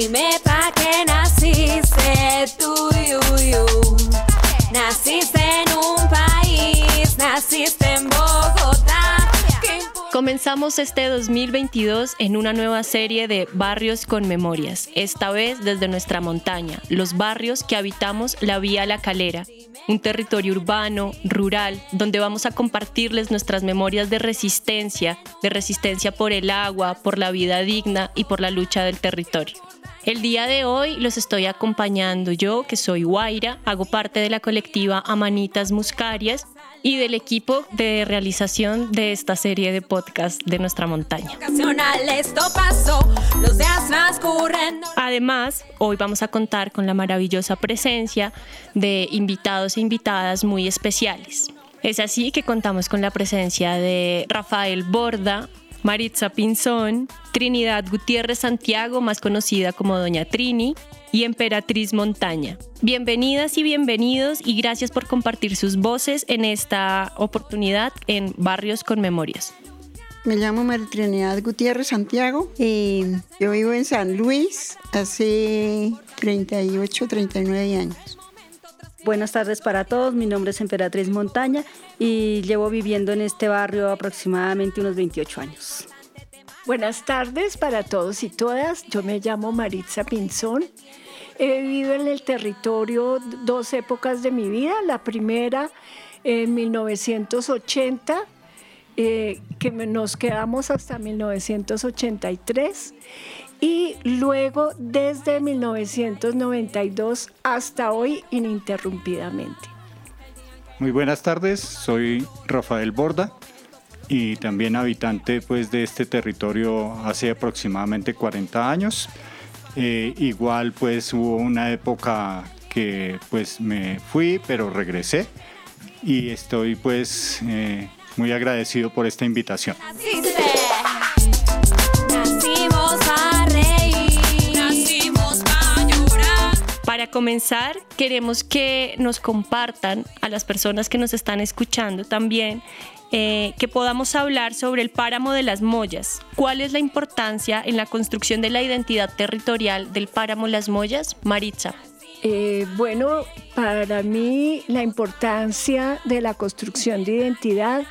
Dime pa' qué naciste tú, you. Naciste en un país, naciste en Bogotá. Comenzamos este 2022 en una nueva serie de Barrios con Memorias, esta vez desde nuestra montaña, los barrios que habitamos la Vía La Calera, un territorio urbano, rural, donde vamos a compartirles nuestras memorias de resistencia, de resistencia por el agua, por la vida digna y por la lucha del territorio. El día de hoy los estoy acompañando yo, que soy Guaira, hago parte de la colectiva Amanitas Muscarias y del equipo de realización de esta serie de podcast de nuestra montaña. Además, hoy vamos a contar con la maravillosa presencia de invitados e invitadas muy especiales. Es así que contamos con la presencia de Rafael Borda, Maritza Pinzón, Trinidad Gutiérrez Santiago, más conocida como Doña Trini, y Emperatriz Montaña. Bienvenidas y bienvenidos y gracias por compartir sus voces en esta oportunidad en Barrios con Memorias. Me llamo María Trinidad Gutiérrez Santiago. y yo vivo en San Luis hace 38, 39 años. Buenas tardes para todos, mi nombre es Emperatriz Montaña y llevo viviendo en este barrio aproximadamente unos 28 años. Buenas tardes para todos y todas. Yo me llamo Maritza Pinzón. He vivido en el territorio dos épocas de mi vida. La primera en 1980, eh, que nos quedamos hasta 1983. Y luego desde 1992 hasta hoy ininterrumpidamente. Muy buenas tardes, soy Rafael Borda y también habitante pues, de este territorio hace aproximadamente 40 años. Eh, igual pues hubo una época que pues me fui pero regresé y estoy pues eh, muy agradecido por esta invitación. Naciste. Nacimos para reír, nacimos para llorar. Para comenzar, queremos que nos compartan a las personas que nos están escuchando también eh, que podamos hablar sobre el páramo de las Mollas. ¿Cuál es la importancia en la construcción de la identidad territorial del páramo Las Mollas? Maritza. Eh, bueno, para mí la importancia de la construcción de identidad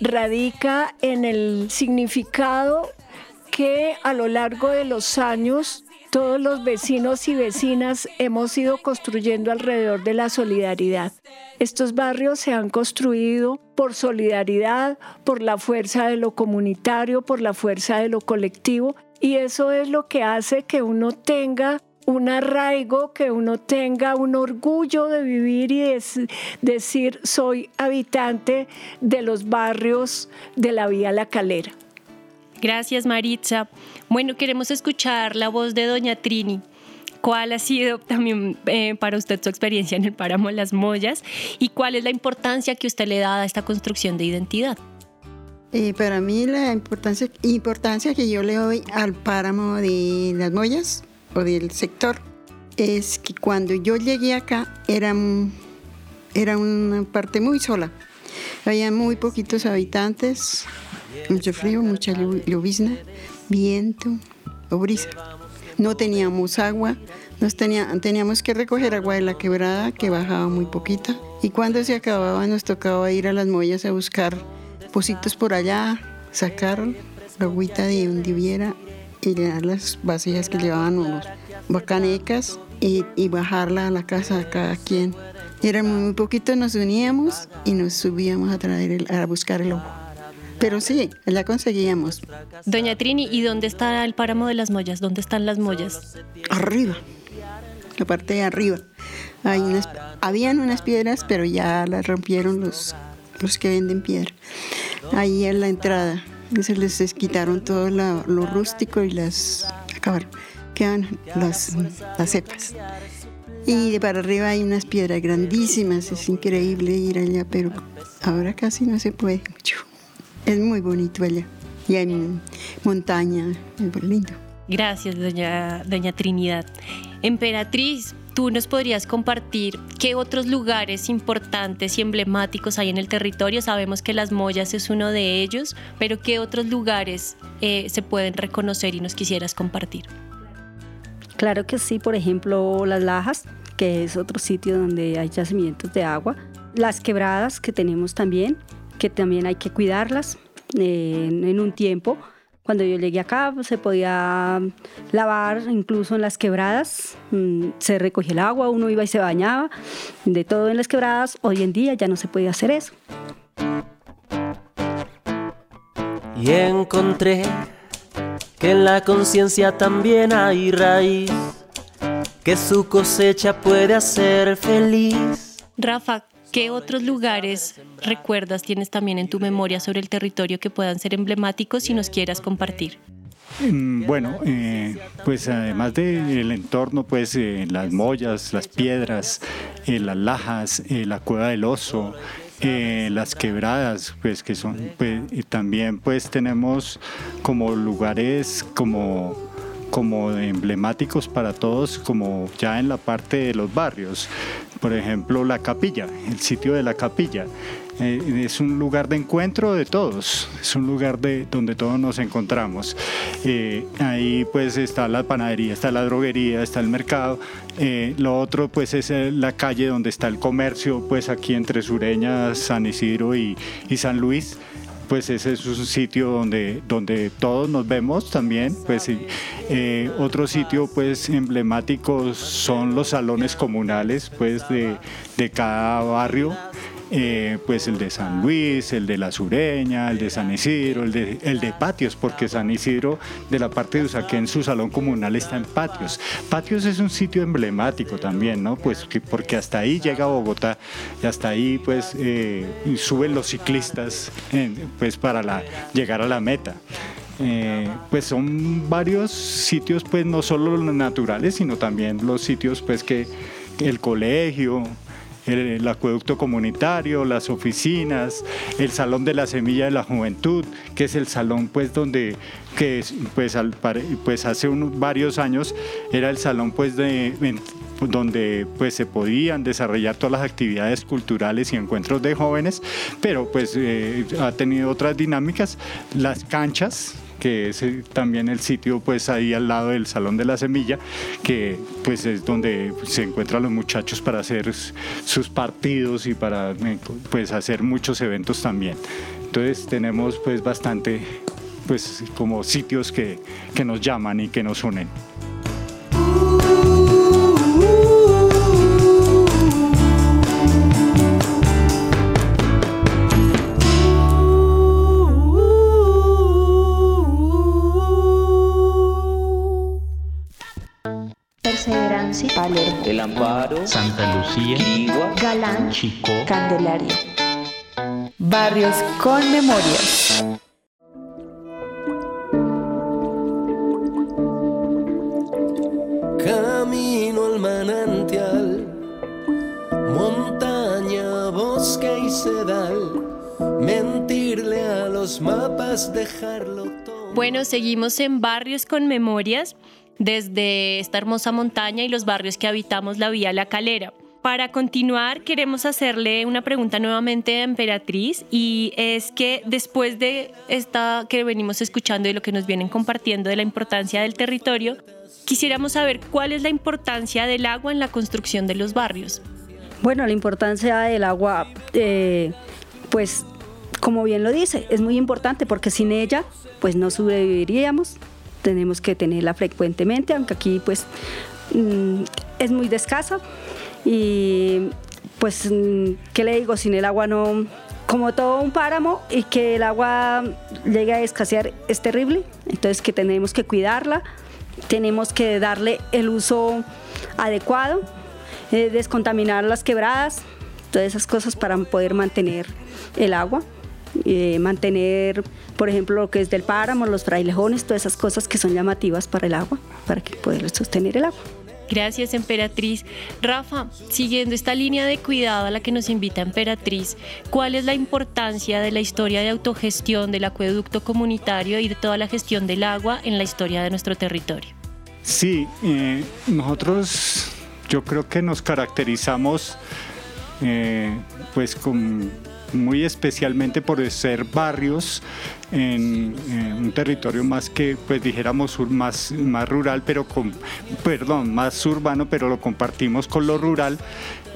radica en el significado que a lo largo de los años todos los vecinos y vecinas hemos ido construyendo alrededor de la solidaridad. Estos barrios se han construido por solidaridad, por la fuerza de lo comunitario, por la fuerza de lo colectivo y eso es lo que hace que uno tenga un arraigo, que uno tenga un orgullo de vivir y de decir soy habitante de los barrios de la Vía La Calera. Gracias, Maritza. Bueno, queremos escuchar la voz de Doña Trini. ¿Cuál ha sido también eh, para usted su experiencia en el páramo Las Mollas y cuál es la importancia que usted le da a esta construcción de identidad? Eh, para mí la importancia, importancia que yo le doy al páramo de las Mollas o del sector es que cuando yo llegué acá era, era una parte muy sola. Había muy poquitos habitantes, mucho frío, mucha llovizna, viento o brisa. No teníamos agua, nos tenía- teníamos que recoger agua de la quebrada que bajaba muy poquita. Y cuando se acababa nos tocaba ir a las mollas a buscar pocitos por allá, sacar la agüita de donde hubiera y llenar las vasijas que llevábamos, bacanecas y, y bajarla a la casa de cada quien. Éramos muy poquitos, nos uníamos y nos subíamos a, traer el- a buscar el agua. Pero sí, la conseguíamos. Doña Trini, ¿y dónde está el páramo de las Mollas? ¿Dónde están las Mollas? Arriba, la parte de arriba. Hay unas, habían unas piedras, pero ya las rompieron los, los que venden piedra. ahí en la entrada. Se les quitaron todo lo rústico y las acabaron. Quedan las, las cepas. Y de para arriba hay unas piedras grandísimas, es increíble ir allá, pero ahora casi no se puede mucho. Es muy bonito allá. Y hay montaña, es muy lindo. Gracias, doña, doña Trinidad. Emperatriz, tú nos podrías compartir qué otros lugares importantes y emblemáticos hay en el territorio. Sabemos que Las Mollas es uno de ellos, pero qué otros lugares eh, se pueden reconocer y nos quisieras compartir. Claro que sí, por ejemplo, Las Lajas, que es otro sitio donde hay yacimientos de agua. Las quebradas que tenemos también, que también hay que cuidarlas eh, en un tiempo. Cuando yo llegué acá pues, se podía lavar incluso en las quebradas, mm, se recogía el agua, uno iba y se bañaba, de todo en las quebradas. Hoy en día ya no se puede hacer eso. Y encontré que en la conciencia también hay raíz, que su cosecha puede hacer feliz. Rafa, ¿qué otros lugares recuerdas, tienes también en tu memoria sobre el territorio que puedan ser emblemáticos si nos quieras compartir? Mm, bueno, eh, pues además del entorno, pues eh, las mollas, las piedras, eh, las lajas, la cueva del oso, las quebradas, pues que son, pues, y también pues tenemos como lugares como como emblemáticos para todos, como ya en la parte de los barrios. Por ejemplo, la capilla, el sitio de la capilla. Eh, es un lugar de encuentro de todos, es un lugar de, donde todos nos encontramos. Eh, ahí pues está la panadería, está la droguería, está el mercado. Eh, lo otro pues es la calle donde está el comercio, pues aquí entre Sureña, San Isidro y, y San Luis pues ese es un sitio donde, donde todos nos vemos también. Pues, eh, otro sitio pues emblemático son los salones comunales pues, de, de cada barrio. Eh, pues el de San Luis, el de La Sureña, el de San Isidro, el de, el de Patios, porque San Isidro de la parte de Usaquén, su salón comunal está en Patios. Patios es un sitio emblemático también, ¿no? Pues porque hasta ahí llega Bogotá y hasta ahí pues eh, suben los ciclistas pues para llegar a la meta. Eh, pues son varios sitios, pues no solo los naturales, sino también los sitios pues que el colegio, el, acueducto comunitario, las oficinas, el salón de la semilla de la juventud, que es el salón pues donde que pues, pues hace unos, varios años era el salón pues de donde pues se podían desarrollar todas las actividades culturales y encuentros de jóvenes, pero pues eh, ha tenido otras dinámicas, las canchas que es eh, también el sitio pues ahí al lado del Salón de la Semilla, que pues es donde se encuentran los muchachos para hacer sus partidos y para eh, pues hacer muchos eventos también. Entonces tenemos pues bastante pues como sitios que, que nos llaman y que nos unen. El Amparo, Santa Lucía, Galán, Chico, Candelaria. Barrios con memorias. Camino al manantial, montaña, bosque y sedal, mentirle a los mapas, dejarlo todo. Bueno, seguimos en Barrios con Memorias desde esta hermosa montaña y los barrios que habitamos la Vía La Calera. Para continuar, queremos hacerle una pregunta nuevamente a Emperatriz y es que después de esta que venimos escuchando y lo que nos vienen compartiendo de la importancia del territorio, quisiéramos saber cuál es la importancia del agua en la construcción de los barrios. Bueno, la importancia del agua, eh, pues como bien lo dice, es muy importante porque sin ella pues no sobreviviríamos, tenemos que tenerla frecuentemente, aunque aquí pues mm, es muy de escasa. Y pues, mm, ¿qué le digo? Sin el agua no, como todo un páramo y que el agua llegue a escasear es terrible, entonces que tenemos que cuidarla, tenemos que darle el uso adecuado, eh, descontaminar las quebradas, todas esas cosas para poder mantener el agua eh, mantener, por ejemplo, lo que es del páramo, los frailejones, todas esas cosas que son llamativas para el agua, para que poder sostener el agua. Gracias, Emperatriz. Rafa, siguiendo esta línea de cuidado a la que nos invita Emperatriz, ¿cuál es la importancia de la historia de autogestión del acueducto comunitario y de toda la gestión del agua en la historia de nuestro territorio? Sí, eh, nosotros yo creo que nos caracterizamos eh, pues con muy especialmente por ser barrios en, un territorio más que, pues dijéramos, más, más rural, pero con, perdón, más urbano, pero lo compartimos con lo rural.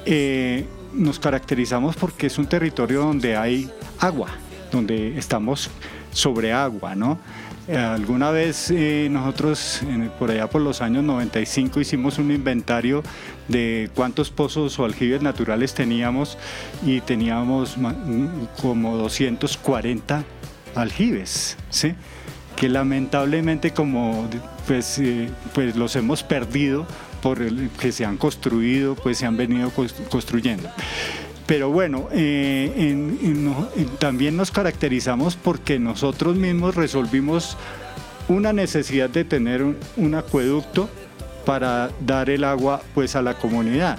Eh, nos caracterizamos porque es un territorio donde hay agua, donde estamos sobre agua, ¿no? Eh, alguna vez eh, nosotros, por allá por los años 95, hicimos un inventario de cuántos pozos o aljibes naturales teníamos y teníamos como 240 aljibes, que lamentablemente como pues, eh, pues los hemos perdido por el que se han construido, pues se han venido construyendo. Pero bueno, eh, también nos caracterizamos porque nosotros mismos resolvimos una necesidad de tener un, acueducto para dar el agua pues a la comunidad.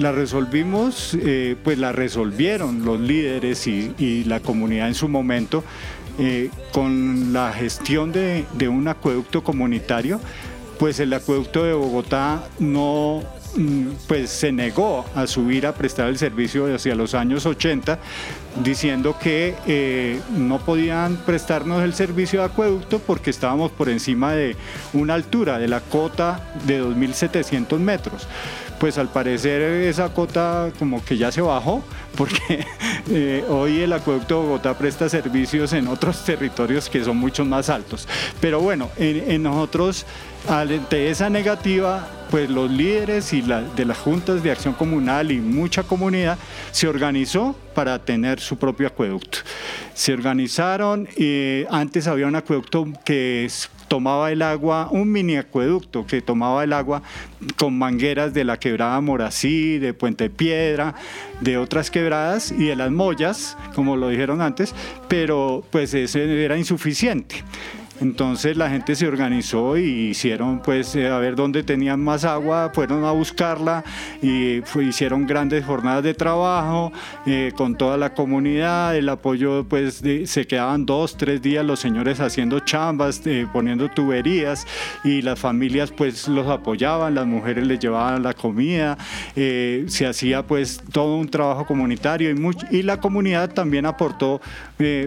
La resolvimos, eh, pues la resolvieron los líderes y, la comunidad en su momento eh, con la gestión de, de un acueducto comunitario, pues el acueducto de Bogotá no Mm, pues se negó a subir a prestar el servicio hacia los años 80, diciendo que eh, no podían prestarnos el servicio de acueducto porque estábamos por encima de una altura de la cota de 2.700 metros pues al parecer esa cota como que ya se bajó, porque eh, hoy el acueducto de Bogotá presta servicios en otros territorios que son mucho más altos. Pero bueno, en, nosotros, ante esa negativa, pues los líderes y de las juntas de acción comunal y mucha comunidad se organizó para tener su propio acueducto. Se organizaron, y antes había un acueducto que tomaba el agua, un mini acueducto que tomaba el agua con mangueras de la quebrada Morací, de Puente Piedra, de otras quebradas y de las mollas, como lo dijeron antes, pero pues ese era insuficiente. Entonces la gente se organizó y hicieron pues eh, a ver dónde tenían más agua, fueron a buscarla y hicieron grandes jornadas de trabajo eh, con toda la comunidad, el apoyo pues se quedaban dos, tres días los señores haciendo chambas, eh, poniendo tuberías y las familias pues los apoyaban, las mujeres les llevaban la comida, se hacía pues todo un trabajo comunitario y, y la comunidad también aportó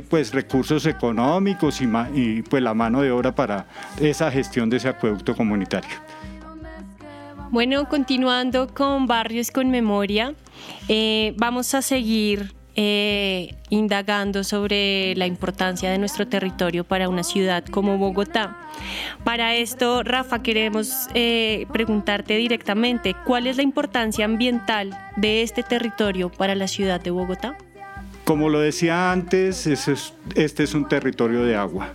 pues recursos económicos y, y pues la mano de obra para esa gestión de ese acueducto comunitario. Bueno, continuando con Barrios con Memoria, eh, vamos a seguir eh, indagando sobre la importancia de nuestro territorio para una ciudad como Bogotá. Para esto, Rafa, queremos eh, preguntarte directamente, ¿cuál es la importancia ambiental de este territorio para la ciudad de Bogotá? Como lo decía antes, este es un territorio de agua.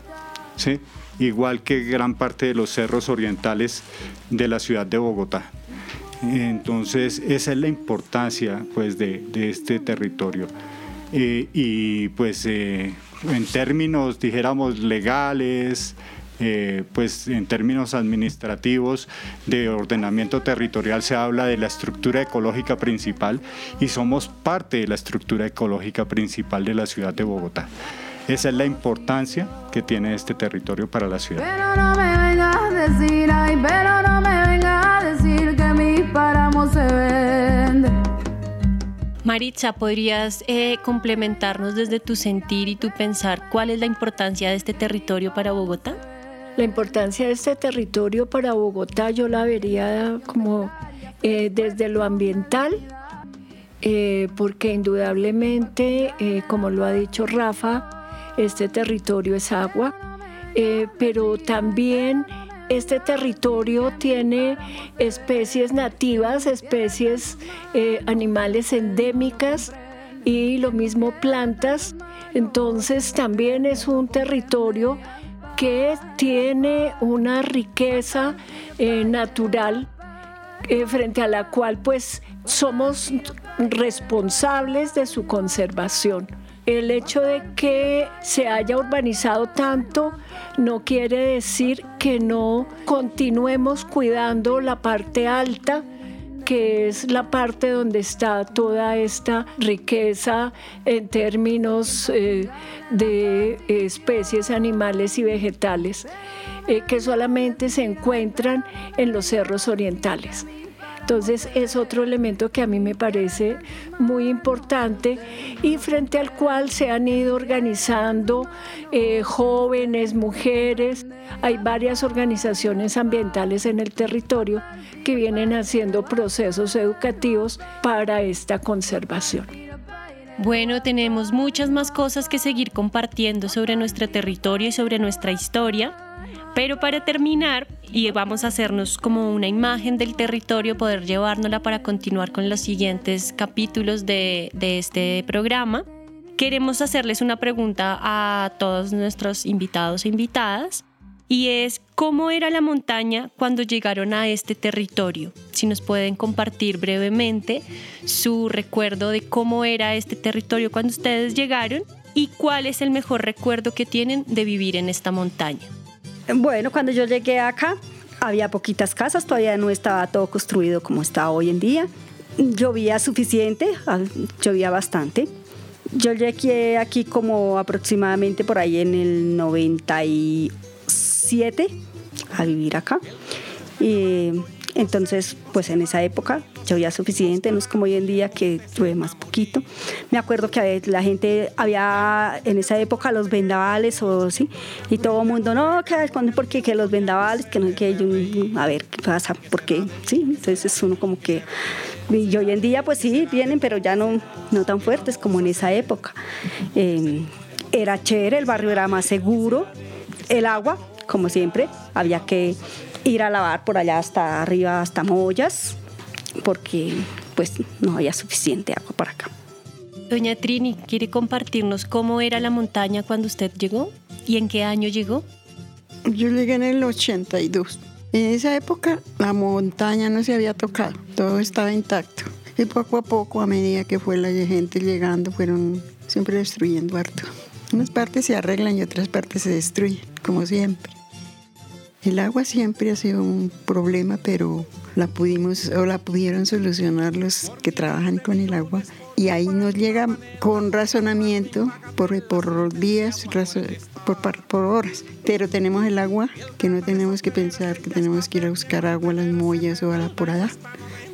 Igual que gran parte de los cerros orientales de la ciudad de Bogotá. Entonces, esa es la importancia pues, de, este territorio. Eh, y pues eh, en términos, dijéramos, legales, eh, pues en términos administrativos de ordenamiento territorial se habla de la estructura ecológica principal y somos parte de la estructura ecológica principal de la ciudad de Bogotá. Esa es la importancia que tiene este territorio para la ciudad. Pero no me vengas a decir, ay, pero no me vengas a decir que mis páramos se venden. Maritza, ¿podrías eh, complementarnos desde tu sentir y tu pensar cuál es la importancia de este territorio para Bogotá? La importancia de este territorio para Bogotá yo la vería como eh, desde lo ambiental, eh, porque indudablemente, como lo ha dicho Rafa, este territorio es agua, eh, pero también este territorio tiene especies nativas, especies eh, animales endémicas y lo mismo plantas. Entonces también es un territorio que tiene una riqueza eh, natural frente a la cual pues somos responsables de su conservación. El hecho de que se haya urbanizado tanto no quiere decir que no continuemos cuidando la parte alta que es la parte donde está toda esta riqueza en términos eh, de especies animales y vegetales eh, que solamente se encuentran en los cerros orientales. Entonces es otro elemento que a mí me parece muy importante y frente al cual se han ido organizando eh, jóvenes, mujeres. Hay varias organizaciones ambientales en el territorio que vienen haciendo procesos educativos para esta conservación. Bueno, tenemos muchas más cosas que seguir compartiendo sobre nuestro territorio y sobre nuestra historia. Pero para terminar, y vamos a hacernos como una imagen del territorio, poder llevárnosla para continuar con los siguientes capítulos de, de este programa, queremos hacerles una pregunta a todos nuestros invitados e invitadas y es cómo era la montaña cuando llegaron a este territorio. Si nos pueden compartir brevemente su recuerdo de cómo era este territorio cuando ustedes llegaron y cuál es el mejor recuerdo que tienen de vivir en esta montaña. Bueno, cuando yo llegué acá había poquitas casas, todavía no estaba todo construido como está hoy en día. Llovía suficiente, llovía bastante. Yo llegué aquí como aproximadamente por ahí en el 97 a vivir acá. Y entonces, pues en esa época llovía suficiente, no es como hoy en día que llueve más poquito. Me acuerdo que la gente había en esa época los vendavales o sí, y todo el mundo, no, que ¿por qué que los vendavales? Que no, que a ver qué pasa, ¿por qué? Sí, entonces es uno como que y hoy en día pues sí vienen, pero ya no, no tan fuertes como en esa época. Eh, era chévere, el barrio era más seguro, el agua, como siempre, había que ir a lavar por allá hasta arriba, hasta Mollas, porque pues no había suficiente agua para acá. Doña Trini, ¿quiere compartirnos cómo era la montaña cuando usted llegó y en qué año llegó? Yo llegué en el 82. En esa época la montaña no se había tocado, todo estaba intacto. Y poco a poco, a medida que fue la gente llegando, fueron siempre destruyendo harto. Unas partes se arreglan y otras partes se destruyen, como siempre. El agua siempre ha sido un problema, pero la pudimos o la pudieron solucionar los que trabajan con el agua. Y ahí nos llega con razonamiento por, por días, por, por horas. Pero tenemos el agua, que no tenemos que pensar que tenemos que ir a buscar agua a las mollas o a la porada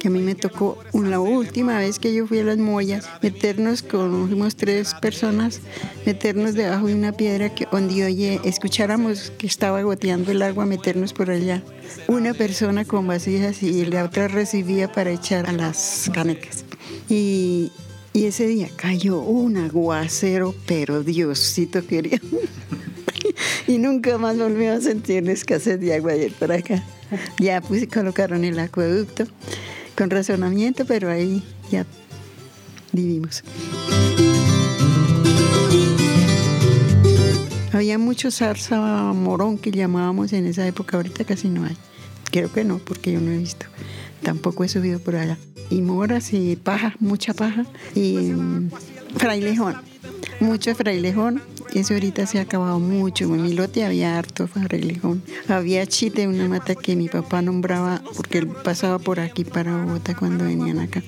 a mí me tocó la última vez que yo fui a las mollas, meternos con, fuimos tres personas, meternos debajo de una piedra que donde oye, escucháramos que estaba goteando el agua, meternos por allá. Una persona con vasijas y la otra recibía para echar a las canecas. Y, y ese día cayó un aguacero, pero Diosito quería. y nunca más volví a sentir escasez de agua ayer por acá. Ya pues colocaron el acueducto con razonamiento, pero ahí ya vivimos. Había mucho zarza morón que llamábamos en esa época, ahorita casi no hay. Creo que no, porque yo no he visto. Tampoco he subido por allá. Y moras y paja, mucha paja. Y mm, frailejón, mucho frailejón eso ahorita se ha acabado mucho. En mi lote había harto frailejón. Había chite, una mata que mi papá nombraba porque él pasaba por aquí para Bogotá cuando venían acá.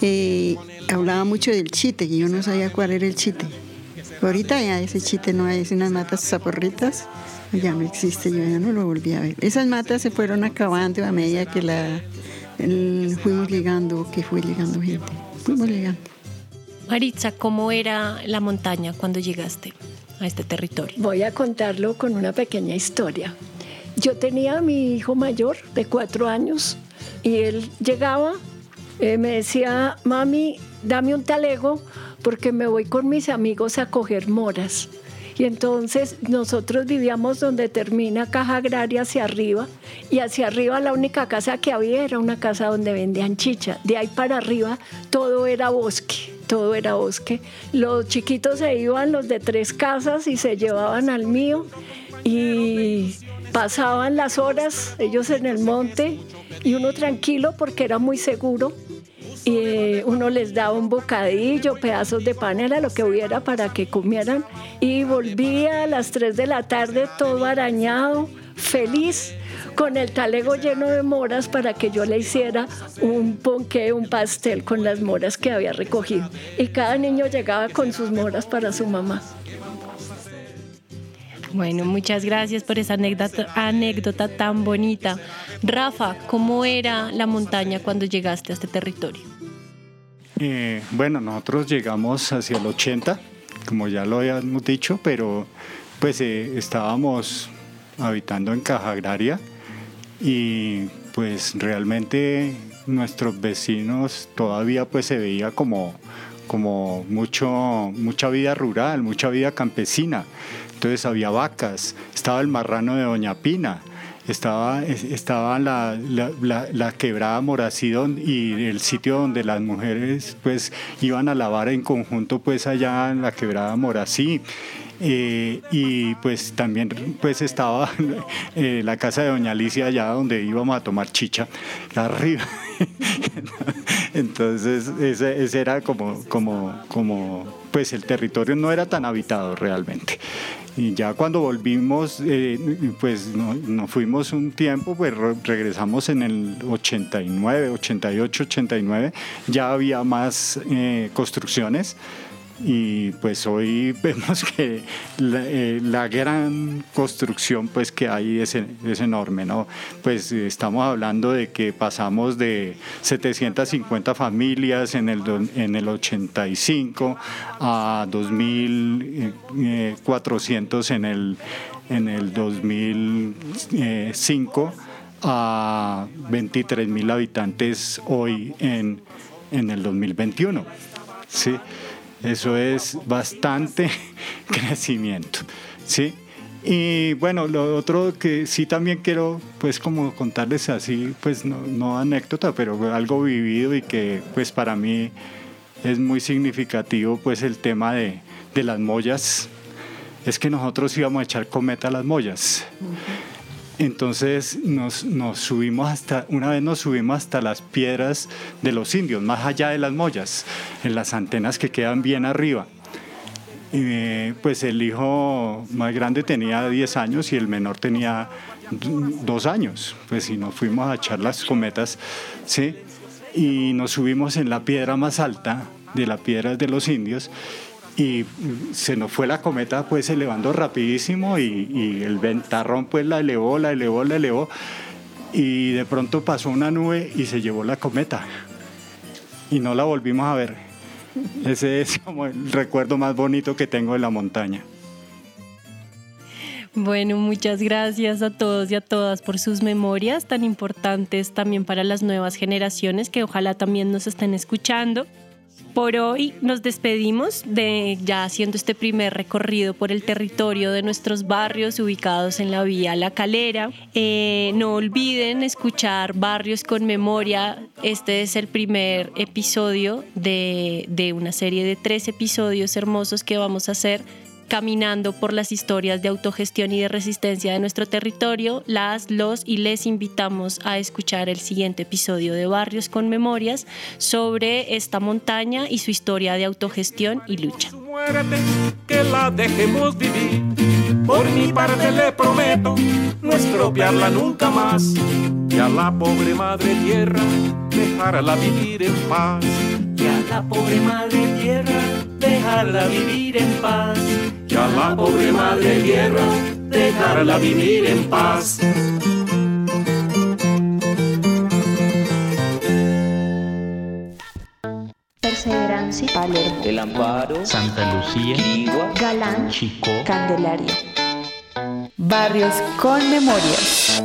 Eh, hablaba mucho del chite, que yo no sabía cuál era el chite. Ahorita ya ese chite no hay, es unas matas zaporritas, ya no existe, yo ya no lo volví a ver. Esas matas se fueron acabando a medida que la fuimos llegando, que fue llegando gente. Fuimos llegando. Maritza, ¿cómo era la montaña cuando llegaste a este territorio? Voy a contarlo con una pequeña historia. Yo tenía a mi hijo mayor de cuatro años y él llegaba, eh, me decía, mami, dame un talego porque me voy con mis amigos a coger moras. Y entonces nosotros vivíamos donde termina Caja Agraria hacia arriba y hacia arriba la única casa que había era una casa donde vendían chicha. De ahí para arriba todo era bosque todo era bosque. Los chiquitos se iban, los de tres casas, y se llevaban al mío y pasaban las horas ellos en el monte y uno tranquilo porque era muy seguro. Y uno les daba un bocadillo, pedazos de panela, lo que hubiera para que comieran. Y volvía a las 3 de la tarde todo arañado, feliz, con el talego lleno de moras para que yo le hiciera un ponqué, un pastel con las moras que había recogido. Y cada niño llegaba con sus moras para su mamá. Bueno, muchas gracias por esa anécdota, tan bonita. Rafa, ¿cómo era la montaña cuando llegaste a este territorio? Eh, bueno, nosotros llegamos hacia el 80, como ya lo habíamos dicho, pero pues eh, estábamos habitando en Caja Agraria y pues realmente nuestros vecinos todavía pues se veía como, como mucho, mucha vida rural, mucha vida campesina. Entonces había vacas, estaba el marrano de Doña Pina, estaba, estaba la, la, quebrada Moracidón y el sitio donde las mujeres pues iban a lavar en conjunto pues allá en la quebrada Morací. Eh, y pues también pues estaba eh, la casa de Doña Alicia allá donde íbamos a tomar chicha, arriba. Entonces ese, ese, era como, como, como, pues el territorio no era tan habitado realmente. Y ya cuando volvimos, eh, pues nos fuimos un tiempo, pues regresamos en el 89, 88, 89, ya había más eh, construcciones y pues hoy vemos que eh, la, gran construcción pues que hay es, es, enorme, ¿no? Pues estamos hablando de que pasamos de 750 familias en el, en el 85 a 2.400 en el, en el 2005 a 23.000 habitantes hoy en, en el 2021. ¿sí? Eso es bastante crecimiento, ¿sí? Y bueno, lo otro que sí también quiero, pues como contarles así, pues no, anécdota, pero algo vivido y que pues para mí es muy significativo, pues el tema de, las mollas. Es que nosotros íbamos a echar cometa a las mollas. Entonces nos, subimos hasta, una vez nos subimos hasta las piedras de los indios, más allá de las mollas, en las antenas que quedan bien arriba. Y, pues el hijo más grande tenía 10 años y el menor tenía 2 años. Pues y nos fuimos a echar las cometas, ¿sí? Y nos subimos en la piedra más alta de las piedras de los indios y se nos fue la cometa pues elevando rapidísimo y, el ventarrón pues la elevó, la elevó, la elevó y de pronto pasó una nube y se llevó la cometa y no la volvimos a ver. Ese es como el recuerdo más bonito que tengo de la montaña. Bueno, muchas gracias a todos y a todas por sus memorias tan importantes también para las nuevas generaciones que ojalá también nos estén escuchando. Por hoy nos despedimos de ya haciendo este primer recorrido por el territorio de nuestros barrios ubicados en la vía La Calera. Eh, no olviden escuchar Barrios con Memoria. Este es el primer episodio de, de una serie de tres episodios hermosos que vamos a hacer caminando por las historias de autogestión y de resistencia de nuestro territorio, las, los y les invitamos a escuchar el siguiente episodio de Barrios con Memorias sobre esta montaña y su historia de autogestión y lucha. Que la dejemos vivir. Por mi parte le prometo no estropearla nunca más. Y a la pobre madre tierra dejarla vivir en paz. Y a la pobre madre tierra dejarla vivir en paz. Y a la pobre madre tierra dejarla vivir en paz. Perseverancia, Palermo, El Amparo, Santa Lucía, Galán, Chico, Candelaria. Barrios con memorias.